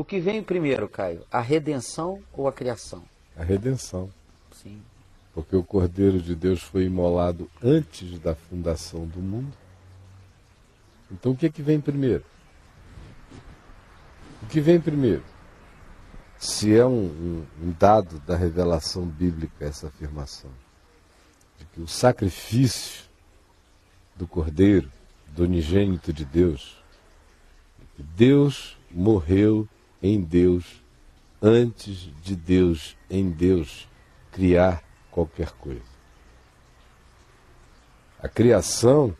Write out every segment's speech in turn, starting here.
O que vem primeiro, Caio? A redenção ou a criação? A redenção. Sim. Porque o Cordeiro de Deus foi imolado antes da fundação do mundo. Então o que é que vem primeiro? O que vem primeiro? Se é um, um, um dado da revelação bíblica essa afirmação, de que o sacrifício do Cordeiro, do unigênito de Deus, Deus morreu em Deus antes de Deus em Deus criar qualquer coisa. A criação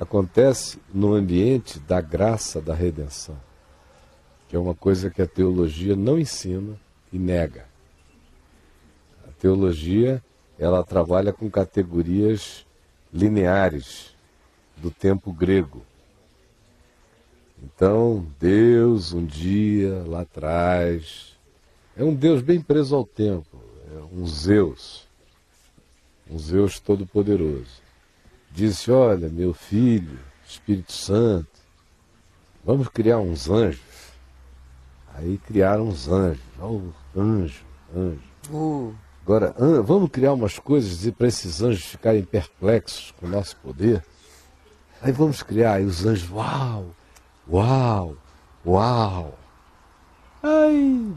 acontece no ambiente da graça da redenção, que é uma coisa que a teologia não ensina e nega. A teologia, ela trabalha com categorias lineares do tempo grego. Então, Deus, um dia lá atrás, é um Deus bem preso ao tempo, é um Zeus, um Zeus todo-poderoso. Disse: Olha, meu filho, Espírito Santo, vamos criar uns anjos. Aí criaram uns anjos. Oh, anjo, anjo. Uh. Agora, vamos criar umas coisas para esses anjos ficarem perplexos com o nosso poder. Aí vamos criar, e os anjos, uau, uau, uau. Aí,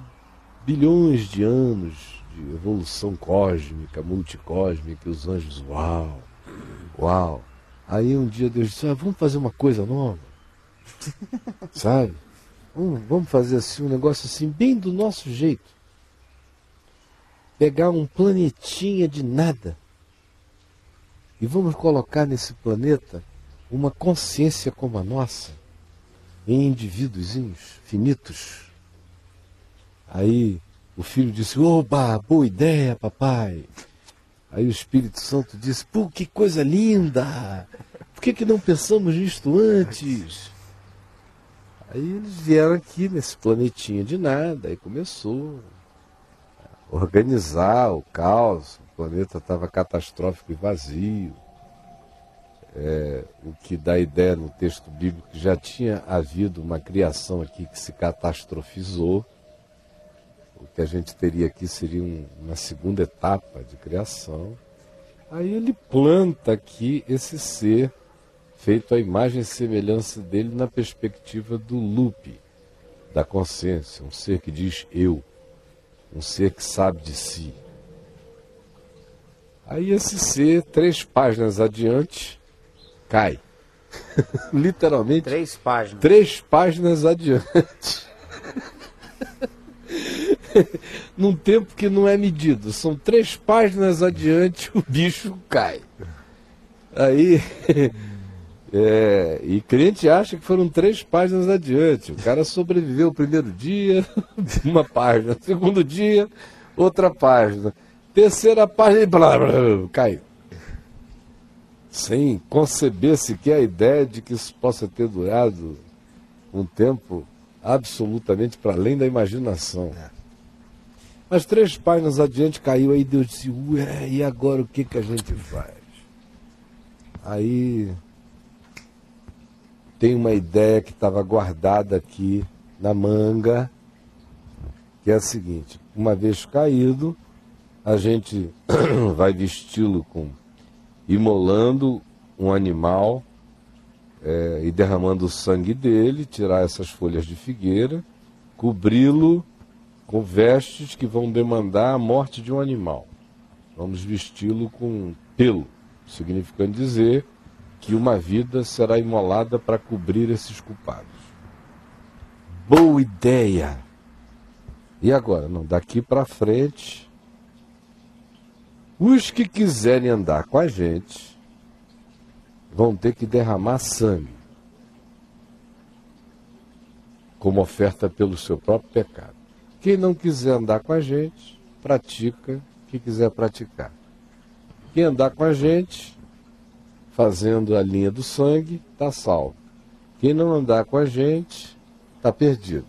bilhões de anos de evolução cósmica, multicósmica, e os anjos, uau, uau. Aí um dia Deus disse, ah, vamos fazer uma coisa nova. Sabe? Vamos, vamos fazer assim, um negócio assim, bem do nosso jeito pegar um planetinha de nada e vamos colocar nesse planeta uma consciência como a nossa, em indivíduos finitos. Aí o filho disse: Oba, boa ideia, papai. Aí o Espírito Santo disse: Pô, que coisa linda! Por que, que não pensamos nisto antes? Aí eles vieram aqui nesse planetinha de nada, aí começou organizar o caos, o planeta estava catastrófico e vazio. É, o que dá ideia no texto bíblico que já tinha havido uma criação aqui que se catastrofizou. O que a gente teria aqui seria um, uma segunda etapa de criação. Aí ele planta aqui esse ser feito à imagem e semelhança dele na perspectiva do loop, da consciência, um ser que diz eu um ser que sabe de si. Aí esse ser, três páginas adiante, cai. Literalmente. Três páginas. Três páginas adiante. Num tempo que não é medido. São três páginas adiante, o bicho cai. Aí é, e crente acha que foram três páginas adiante. O cara sobreviveu o primeiro dia, uma página. Segundo dia, outra página. Terceira página e blá, blá, blá, caiu. Sem conceber sequer a ideia de que isso possa ter durado um tempo absolutamente para além da imaginação. Mas três páginas adiante caiu, aí Deus disse, ué, e agora o que, que a gente faz? Aí tem uma ideia que estava guardada aqui na manga, que é a seguinte: uma vez caído, a gente vai vesti-lo com imolando um animal é, e derramando o sangue dele, tirar essas folhas de figueira, cobri-lo com vestes que vão demandar a morte de um animal. Vamos vesti-lo com pelo, significando dizer que uma vida será imolada para cobrir esses culpados. Boa ideia! E agora? Não, daqui para frente, os que quiserem andar com a gente vão ter que derramar sangue como oferta pelo seu próprio pecado. Quem não quiser andar com a gente, pratica que quiser praticar. Quem andar com a gente, fazendo a linha do sangue, está salvo. Quem não andar com a gente, está perdido.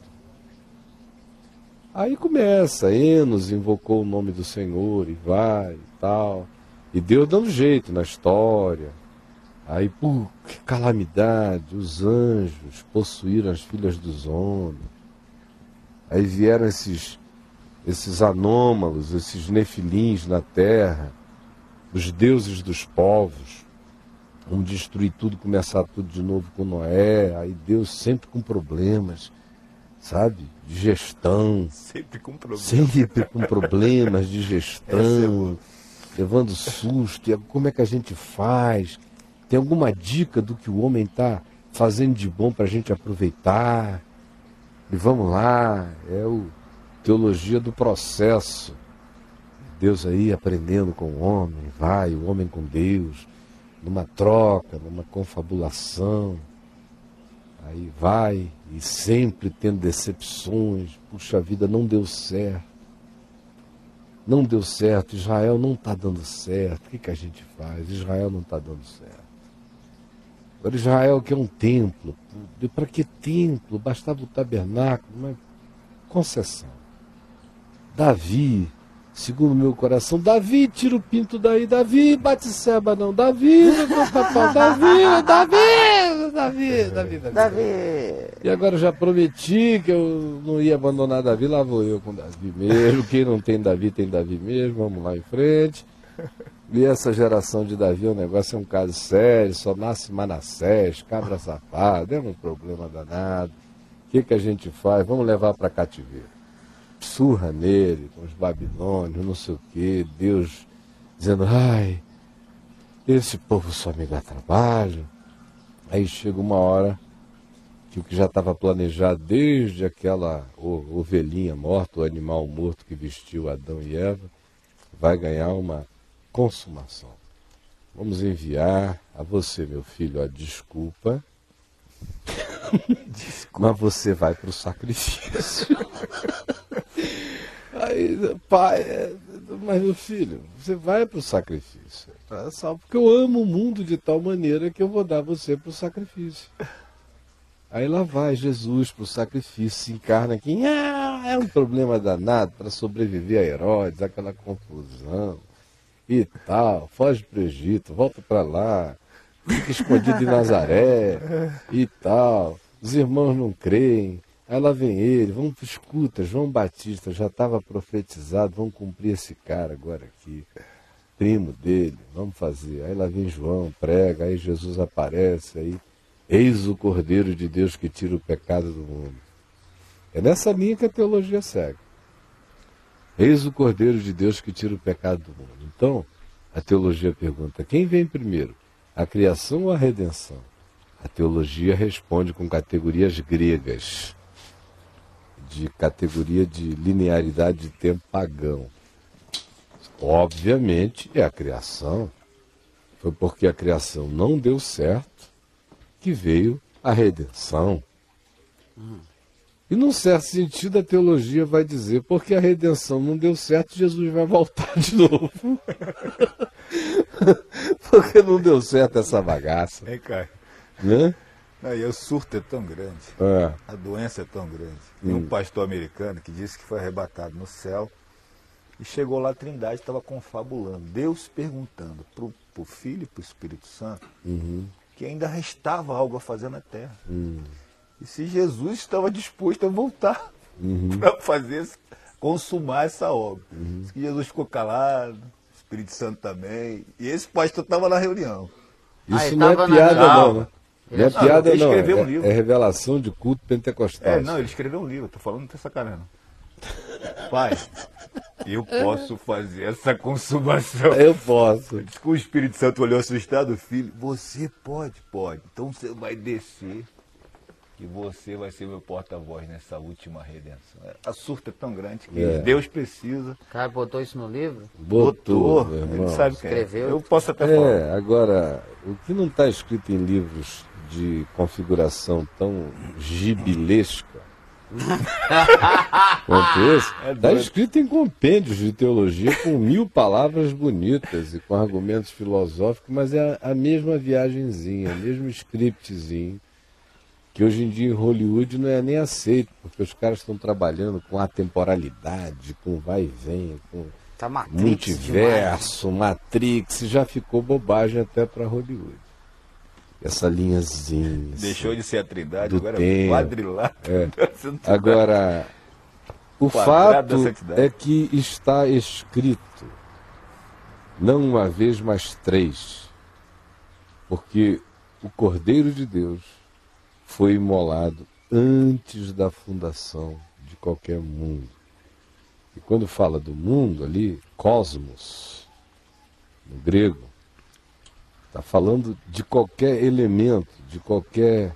Aí começa, Enos invocou o nome do Senhor e vai tal. E Deus dando jeito na história. Aí, pô, que calamidade, os anjos possuíram as filhas dos homens. Aí vieram esses, esses anômalos, esses nefilins na terra, os deuses dos povos. Vamos destruir tudo, começar tudo de novo com Noé. Aí Deus sempre com problemas, sabe? De gestão. Sempre com problemas. Sempre com problemas de gestão, levando susto. E como é que a gente faz? Tem alguma dica do que o homem está fazendo de bom para a gente aproveitar? E vamos lá, é o teologia do processo. Deus aí aprendendo com o homem, vai, o homem com Deus, numa troca, numa confabulação. Aí vai e sempre tendo decepções. Puxa vida, não deu certo. Não deu certo, Israel não está dando certo. O que, que a gente faz? Israel não está dando certo. Agora Israel que é um templo. Para que templo? Bastava o tabernáculo, mas concessão. Davi, segundo meu coração, Davi, tira o pinto daí, Davi, bate seba não, Davi, Davi, Davi, Davi, Davi, Davi, Davi. E agora eu já prometi que eu não ia abandonar Davi, lá vou eu com Davi mesmo. Quem não tem Davi, tem Davi mesmo, vamos lá em frente. E essa geração de Davi, o negócio é um caso sério, só nasce Manassés, cabra safado, é um problema danado. O que, que a gente faz? Vamos levar para cativeiro. Surra nele, com os babilônios, não sei o quê, Deus dizendo, ai, esse povo só me dá trabalho. Aí chega uma hora que o que já estava planejado desde aquela ovelhinha morta, o animal morto que vestiu Adão e Eva, vai ganhar uma consumação. Vamos enviar a você, meu filho, a desculpa. desculpa. Mas você vai para o sacrifício. Aí, pai, é, mas meu filho, você vai para o sacrifício. Tá? Porque eu amo o mundo de tal maneira que eu vou dar você para o sacrifício. Aí lá vai Jesus para o sacrifício, se encarna aqui. Ah, é um problema danado para sobreviver a Herodes, aquela confusão e tal, foge para o Egito, volta para lá, fica escondido em Nazaré e tal. Os irmãos não creem. Aí lá vem ele, vamos escuta, João Batista já estava profetizado, vamos cumprir esse cara agora aqui, primo dele, vamos fazer. Aí lá vem João, prega, aí Jesus aparece, aí eis o Cordeiro de Deus que tira o pecado do mundo. É nessa linha que a teologia segue. Eis o Cordeiro de Deus que tira o pecado do mundo. Então, a teologia pergunta: quem vem primeiro, a criação ou a redenção? A teologia responde com categorias gregas, de categoria de linearidade de tempo pagão. Obviamente é a criação. Foi porque a criação não deu certo que veio a redenção. E num certo sentido a teologia vai dizer, porque a redenção não deu certo, Jesus vai voltar de novo. porque não deu certo essa bagaça. É, cara. Né? E o surto é tão grande, é. a doença é tão grande. Tem hum. um pastor americano que disse que foi arrebatado no céu e chegou lá a Trindade estava confabulando, Deus perguntando para o Filho e para o Espírito Santo uhum. que ainda restava algo a fazer na terra. Uhum. E se Jesus estava disposto a voltar uhum. para fazer, consumar essa obra. Uhum. Que Jesus ficou calado, o Espírito Santo também. E esse pastor estava na reunião. Isso ah, não é piada, não, né? Não é piada, não. É, um livro. é revelação de culto pentecostal. É, não, ele escreveu um livro, tô falando dessa sacanagem. Pai, eu posso fazer essa consumação. Eu posso. O Espírito Santo olhou assustado, filho. Você pode, pode. Então você vai descer que você vai ser meu porta-voz nessa última redenção. A surta é tão grande que é. Deus precisa. O cara botou isso no livro? Botou. botou ele sabe que escreveu. Eu posso até é, falar. Agora, o que não está escrito em livros de configuração tão gibilesca esse, está é escrito em compêndios de teologia com mil palavras bonitas e com argumentos filosóficos, mas é a, mesma viagenzinha, o mesmo scriptzinho que hoje em dia em Hollywood não é nem aceito, porque os caras estão trabalhando com atemporalidade, com vai e vem, com tá multiverso, demais. Matrix, já ficou bobagem até para Hollywood. Essa linhazinha. Deixou assim, de ser a trindade, agora é quadrilátero. É. Agora, o fato é que está escrito, não uma vez, mas três, porque o Cordeiro de Deus foi imolado antes da fundação de qualquer mundo. E quando fala do mundo ali, cosmos, no grego, está falando de qualquer elemento, de qualquer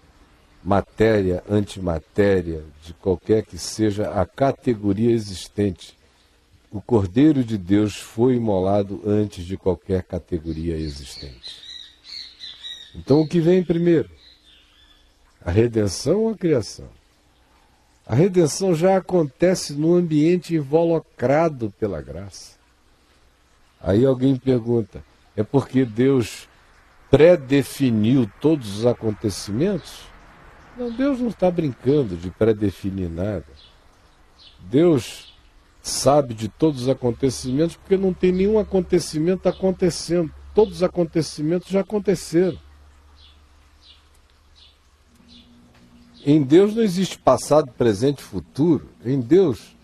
matéria, antimatéria, de qualquer que seja a categoria existente. O Cordeiro de Deus foi imolado antes de qualquer categoria existente. Então, o que vem primeiro? A redenção ou a criação? A redenção já acontece no ambiente involucrado pela graça. Aí alguém pergunta: é porque Deus predefiniu todos os acontecimentos? Não, Deus não está brincando de predefinir nada. Deus sabe de todos os acontecimentos porque não tem nenhum acontecimento acontecendo. Todos os acontecimentos já aconteceram. Em Deus não existe passado, presente e futuro. Em Deus,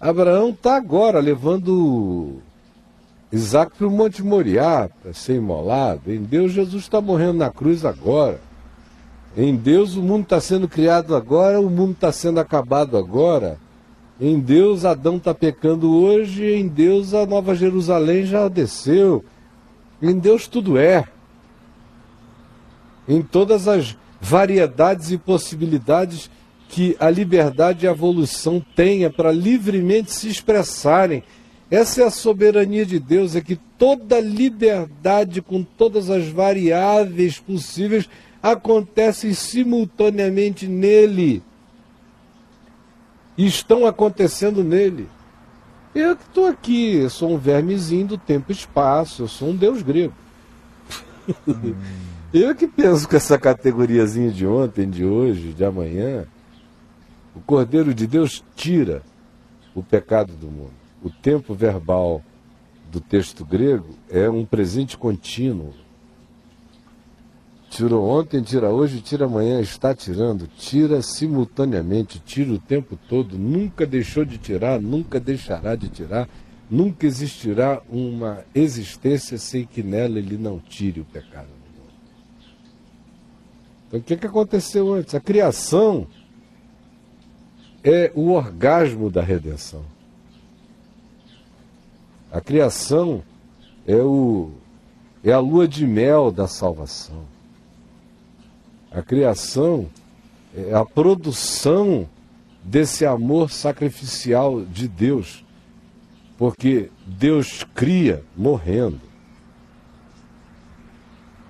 Abraão está agora levando Isaac para o Monte Moriá para ser imolado. Em Deus, Jesus está morrendo na cruz agora. Em Deus o mundo está sendo criado agora, o mundo está sendo acabado agora. Em Deus Adão está pecando hoje, em Deus a Nova Jerusalém já desceu. Em Deus tudo é. Em todas as variedades e possibilidades que a liberdade e a evolução tenha para livremente se expressarem. Essa é a soberania de Deus, é que toda liberdade com todas as variáveis possíveis acontecem simultaneamente nele. Estão acontecendo nele. Eu que estou aqui, eu sou um vermezinho do tempo e espaço, eu sou um deus grego. Hum. eu que penso com essa categoriazinha de ontem, de hoje, de amanhã. O Cordeiro de Deus tira o pecado do mundo. O tempo verbal do texto grego é um presente contínuo Tirou ontem, tira hoje, tira amanhã, está tirando, tira simultaneamente, tira o tempo todo, nunca deixou de tirar, nunca deixará de tirar, nunca existirá uma existência sem que nela ele não tire o pecado. Então o que, que aconteceu antes? A criação é o orgasmo da redenção. A criação é, o, é a lua de mel da salvação. A criação é a produção desse amor sacrificial de Deus. Porque Deus cria morrendo.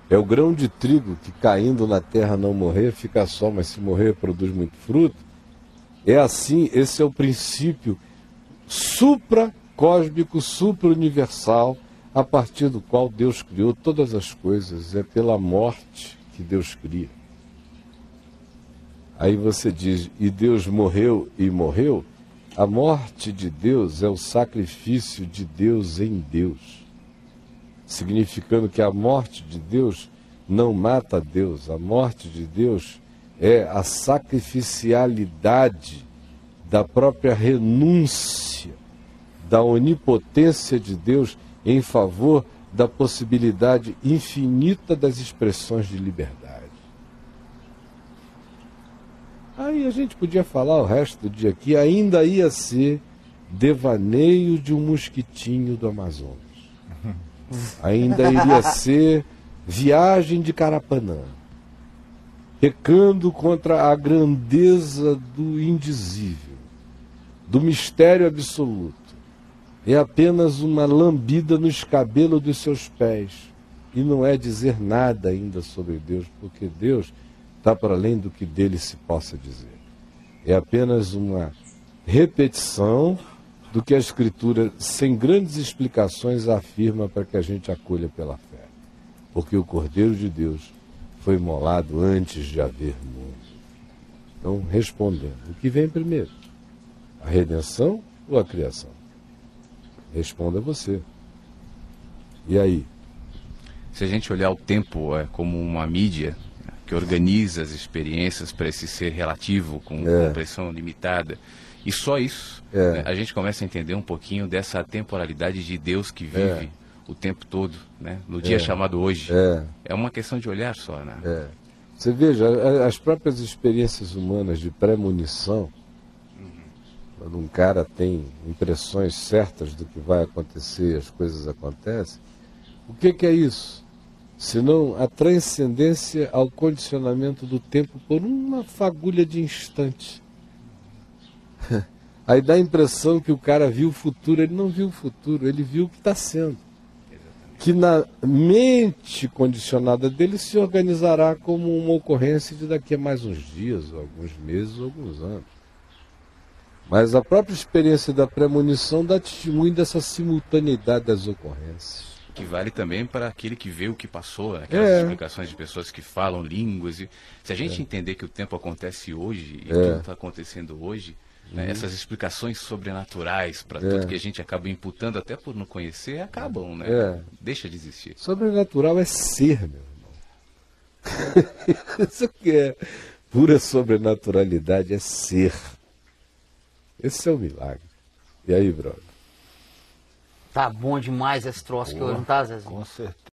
É o grão de trigo que caindo na terra não morrer, fica só, mas se morrer produz muito fruto. É assim, esse é o princípio supra-cósmico, supra-universal, a partir do qual Deus criou todas as coisas. É pela morte que Deus cria. Aí você diz, e Deus morreu e morreu? A morte de Deus é o sacrifício de Deus em Deus. Significando que a morte de Deus não mata Deus, a morte de Deus é a sacrificialidade da própria renúncia, da onipotência de Deus em favor da possibilidade infinita das expressões de liberdade. Aí a gente podia falar o resto do dia aqui, ainda ia ser devaneio de um mosquitinho do Amazonas. Ainda iria ser viagem de Carapanã, pecando contra a grandeza do indizível, do mistério absoluto. É apenas uma lambida no escabelo dos seus pés. E não é dizer nada ainda sobre Deus, porque Deus está para além do que dele se possa dizer. É apenas uma repetição do que a Escritura, sem grandes explicações, afirma para que a gente acolha pela fé. Porque o Cordeiro de Deus foi molado antes de haver mundo. Então, respondendo, o que vem primeiro? A redenção ou a criação? Responda você. E aí? Se a gente olhar o tempo é, como uma mídia, que organiza as experiências para esse ser relativo, com é. compreensão limitada. E só isso, é. né, a gente começa a entender um pouquinho dessa temporalidade de Deus que vive é. o tempo todo, né? no dia é. chamado hoje. É. é uma questão de olhar só. Né? Você veja, as próprias experiências humanas de premonição, um cara tem impressões certas do que vai acontecer, as coisas acontecem, o que, que é isso? Senão a transcendência ao condicionamento do tempo por uma fagulha de instante. Aí dá a impressão que o cara viu o futuro, ele não viu o futuro, ele viu o que está sendo. Que na mente condicionada dele se organizará como uma ocorrência de daqui a mais uns dias, alguns meses, alguns anos. Mas a própria experiência da premonição dá testemunho dessa simultaneidade das ocorrências que vale também para aquele que vê o que passou, aquelas é. explicações de pessoas que falam línguas. E, se a gente é. entender que o tempo acontece hoje e é. tudo está acontecendo hoje, né? uhum. essas explicações sobrenaturais para tudo é. que a gente acaba imputando até por não conhecer acabam, né? É. Deixa de existir. Sobrenatural é ser, meu irmão. Isso que é pura sobrenaturalidade é ser. Esse é o milagre. E aí, brother? Tá bom demais esse troço Boa, que hoje, não tá, Zezinho? Com certeza.